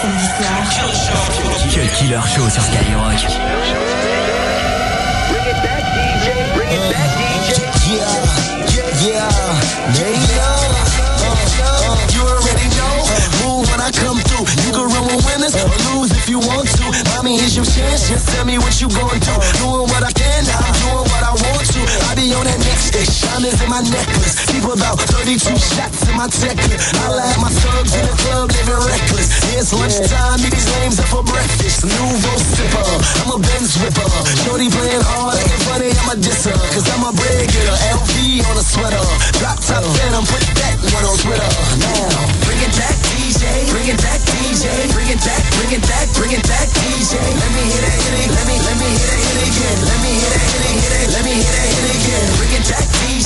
samedi soir. Killer Show sur Skyrock. Yeah, yeah, yeah, you already know. Move when I come if you want to. Mommy, here's your chance. Just tell me what you gonna do. Doing what I can, I'm doing what I want to. I be on that next day. Diamonds in my necklace. People about 32 shots in my tech. I at my thugs in the club, living reckless. It's lunchtime. Meet these lames up for breakfast. New Nouveau sipper. I'm a Benz whipper. Shorty playing hard, acting funny. I'm a disser. Cause I'm a bread getter. LV on a sweater. Drop top phantom. Put that one on Twitter. Now, bring it back. Bring it back, DJ. Bring it back, bring it back, bring it back, DJ. Let me hit it, hit it. Let me, let me hit it, hit it again. Let me hit it, hit it, hit it. Let me hit it, hit it again. Bring it back, DJ.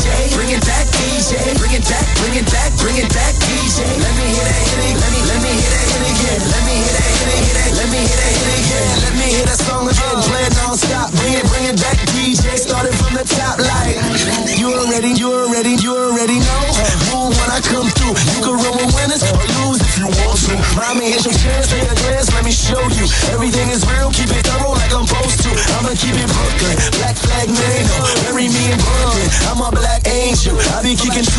A black angel. I be kicking truth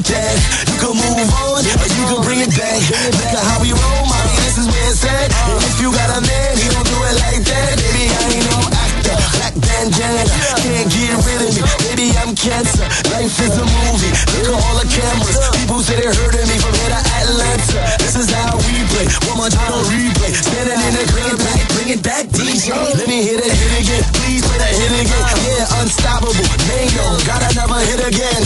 with that. You can move on, or you can bring it back. Look at how we roll, mommy. This is where it's at. And if you got a man, he don't do it like that. Baby, I ain't no actor. Black bandana, can't get rid of me. Baby, I'm cancer. Life is a movie. Look at all the cameras. People say they heard of me from here to Atlanta. This is how we play. One more time on replay. Standing in the crib, back, bring it back, DJ. Let me hit it, hit again. Please play that hit again. Yeah, unstoppable. Mango, got another hit again.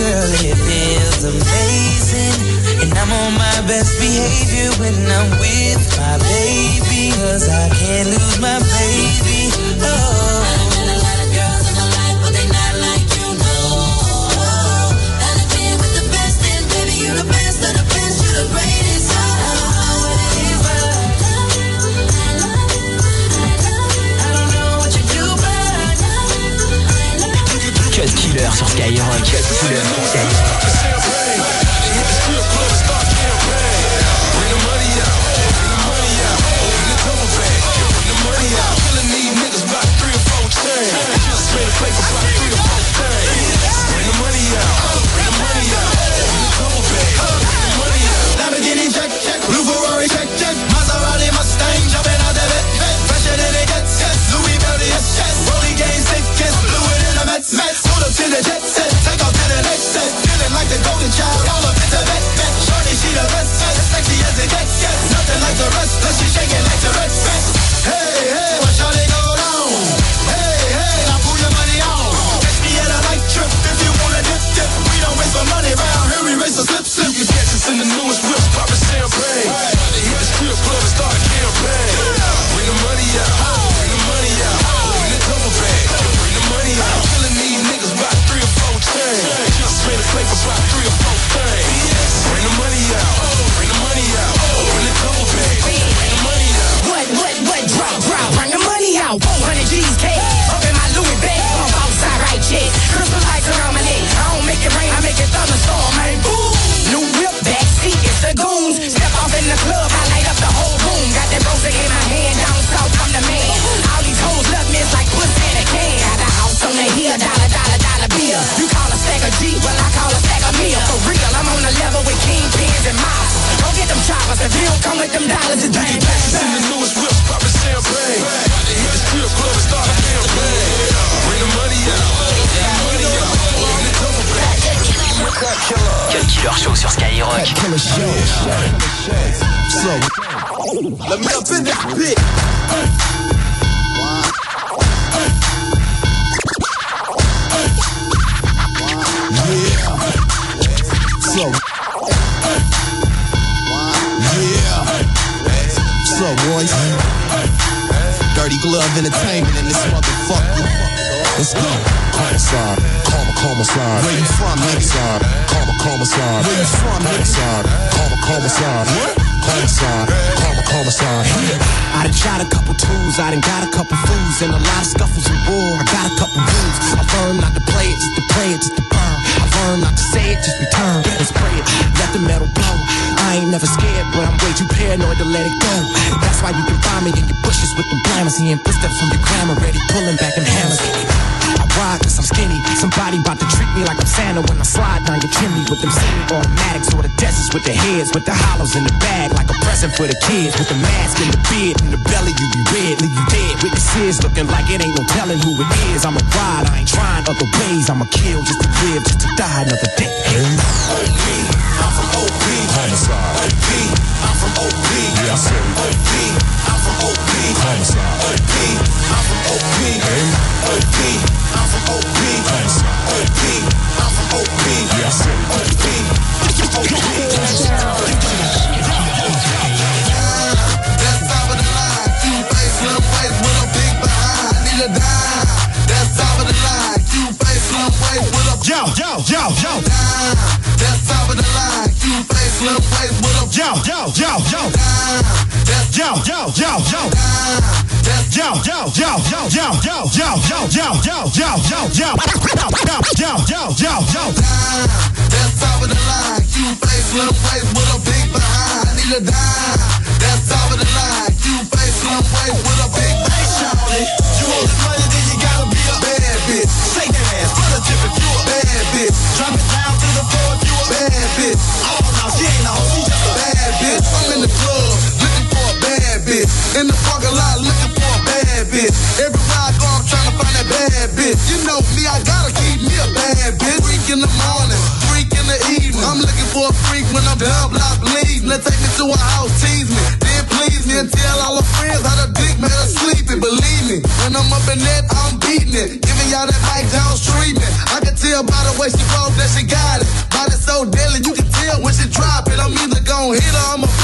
Girl, it feels amazing. And I'm on my best behavior when I'm with my baby. Cause I can't lose my baby. Oh. เป Killer show. So, Let me up in bitch. so. Yeah. What's up, boys? Dirty Glove Entertainment in this motherfucker. Let's go. Homicide, karma, karma side. Where you from? Side, karma, karma side. Where you from? Side, karma, karma side. What? Homicide, karma, karma side. I done tried a couple tools, I done got a couple fools, and a lot of scuffles and war. I got a couple rules. I learned not to play it, just to play it, just to burn. I learned not to say it, just return and spray it. Let the metal blow. I ain't never scared, but I'm way too paranoid to let it go. That's why you can find me in your bushes with the blammers, seeing footsteps from your grandma, ready pulling back them hammers. I ride cause I'm skinny. Somebody about to treat me like I'm Santa when I slide down your chimney with them semi automatics or the deserts with the heads, with the hollows in the bag like a present for the kids. With the mask and the beard and the belly, you be red, leave you dead. Witnesses looking like it ain't no telling who it is. I'm a ride, I ain't trying other ways. I'ma kill just to live, just to die another day. I'm from OP. Homicide. OP. I'm from OP. Yeah, I said. OP. I'm from OP. Homicide. Yo, yo. Yo, yo, yo, yo, yo, yo, yo, yo, yo, yo, yo, yo, yo, yo, yo. You. Drop it down to the floor if you a Bad bitch. Oh, no, she ain't a hoe, she just a bad bitch. I'm in the club In the parking lot looking for a bad bitch. Everywhere I go, I'm trying to find that bad bitch. You know me, I gotta keep me a bad bitch. Freak in the morning, freak in the evening. I'm looking for a freak when I'm done, block bleeding. Let's take me to a house, tease me. Then please me and tell all her friends how the dick made her sleeping. Believe me, when I'm up in that, I'm beating it. Giving y'all that Mike Jones treatment. I can tell by the way she broke that she got it. Body so deadly, you can tell when she drop it. I'm either gon' hit her, be ass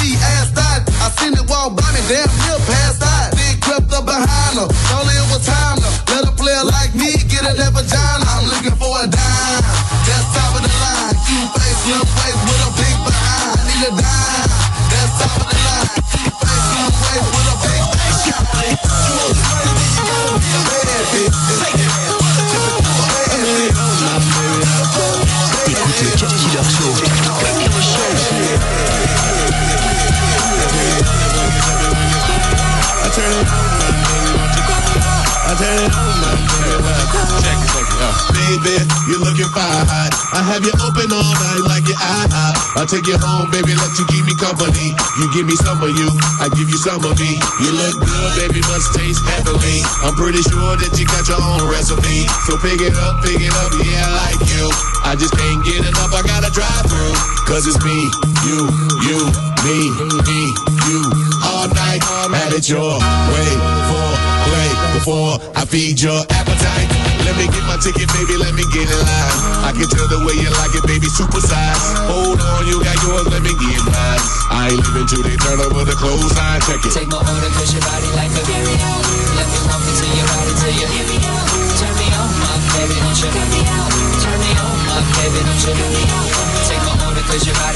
Baby, you're looking fine. I have you open all night like your eye. I'll take you home, baby, let you keep me company. You give me some of you, I give you some of me. You look good, baby, must taste heavenly. I'm pretty sure that you got your own recipe. So pick it up, pick it up, yeah, I like you. I just can't get enough, I gotta drive through. Cause it's me, you, you, me, me, you. All night, have it your way for play before I feed your appetite. Let me get my ticket, baby, let me get in line. I can tell the way you like it, baby, super size. Hold on, you got yours, let me get mine. I ain't living till they turn over the clothesline, check it. Take my order cause your body like a video. Let me walk into your body till you hear me out. Turn me on, my baby, don't you cut me out. Turn me on, my baby, don't you cut me out. Take my order cause your body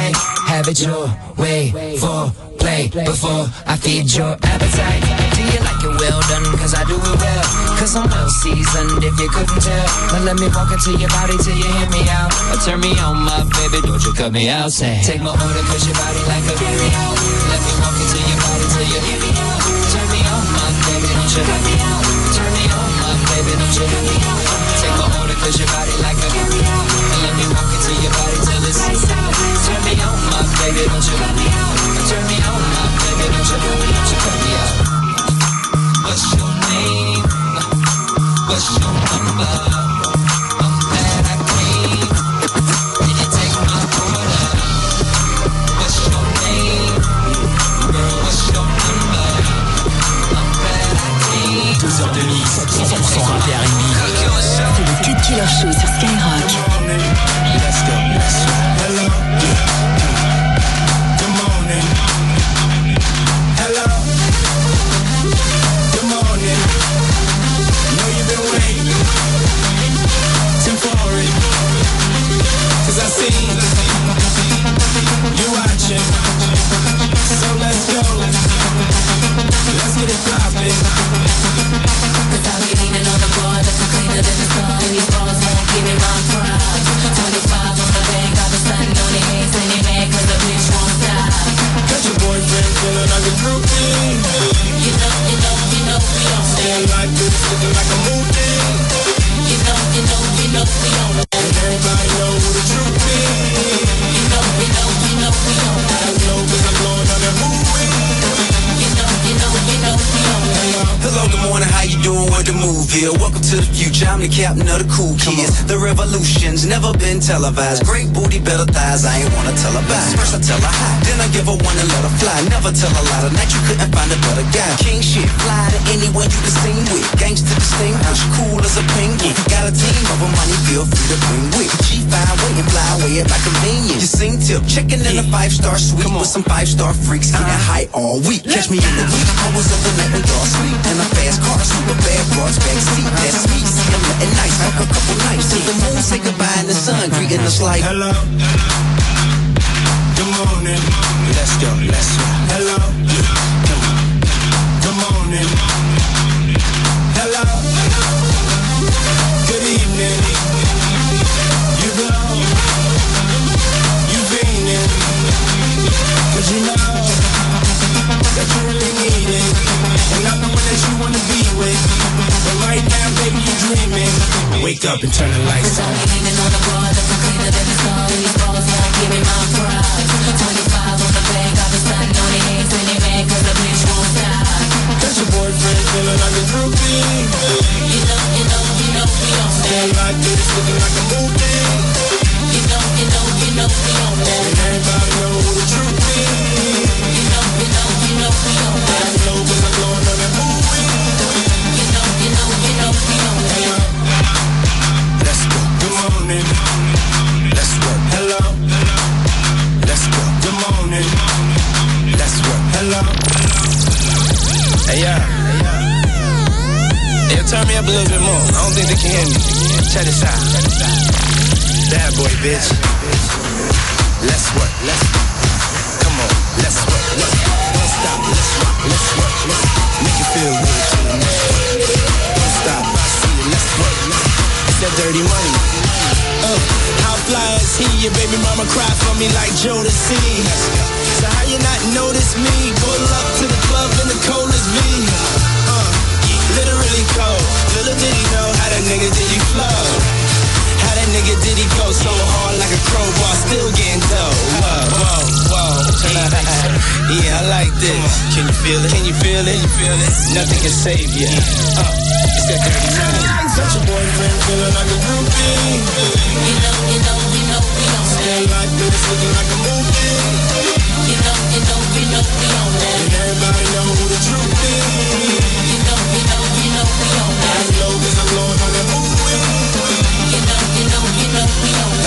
have it your way for play before I feed your appetite. Do you like it well done? Cause I do it well. Cause I'm well seasoned if you couldn't tell. But let me walk into your body till you hear me out. Or turn me on, my baby, don't you cut me out. Say, take my order cause your body like a carry. Let me walk into your body till you hear me out. Turn me on, my baby, don't you cut me out. Turn me on, my baby, don't you cut me out. Take my order cause your body like a carry. And let me walk into your body till it's my baby, don't you me out. Turn me me. What's your name? What's your number? What's your name? Girl, what's your number? I'm glad I came. Deux heures de mix, 100% rap et. C'est le Cut Killer Show sur Skyrock. Doing? What the move here? Welcome to the future, I'm the captain of the cool kids. The revolution's never been televised. Great booty, better thighs, I ain't wanna tell her bye. First I tell her hi, then I give her one and let her fly. Never tell a lie, tonight you couldn't find a better guy. King shit, fly to anyone you can sing with. Gangsta distinguished, cool as a penguin. Got a team of them, money, feel free to bring with. G fine, wait and fly away at my convenience. You sing tip, checking in a five star suite with some five star freaks. Getting high all week. Catch me in the week hours of the night when y'all sleep. In a fast car, super bad broads, backseat. That's me, see I'm nice. Fuck a couple nights till the moon say goodbye and the sun greeting us like. Hello. Good morning. Let's go, let's go. Hello. Good morning. Hello. Good evening. You glow. You beaming. Cause you know that you really need it. And the one that you wanna be with. But right now, baby, you dreaming. Wake up and turn the lights on. Leaning on the bar, that's cleaner than the sun. These balls won't give me my pride. 25 on the bank, I've been stunting on the eggs, and they mad 'cause the bitch won't stop. Got your boyfriend feeling like a groupie. You know, you know, you know we on that. Staying like this, looking like a movie. You know, you know, you know we on that. And everybody know the truth Check this out. Bad boy, bitch. Let's work. Let's work. come on. Let's work. Let's don't stop. Let's rock. Let's work. Let's make it feel good to the next. Don't stop. I see it. Let's work. It's that dirty money. Uh, how fly is he? Your baby mama cry for me like Jodeci. So how you not notice me? Pull up to the club in the coldest V. Literally cold. Little did he know how that nigga did he flow. How that nigga did he go so hard like a crowbar, still getting dough. Whoa, whoa, whoa. yeah, I like this. Can you feel it? Can you feel it? Can you feel it? Nothing can save you. Uh, it's that dirty money. Got your boyfriend feeling like a groupie. You know, you know, you know we on looking like this, looking like a movie. You know, you know, we know we on that. And everybody know who the truth is. You know, you know, you know we on that. I know there's a Lord on that movie. You know, you know, you know we on that.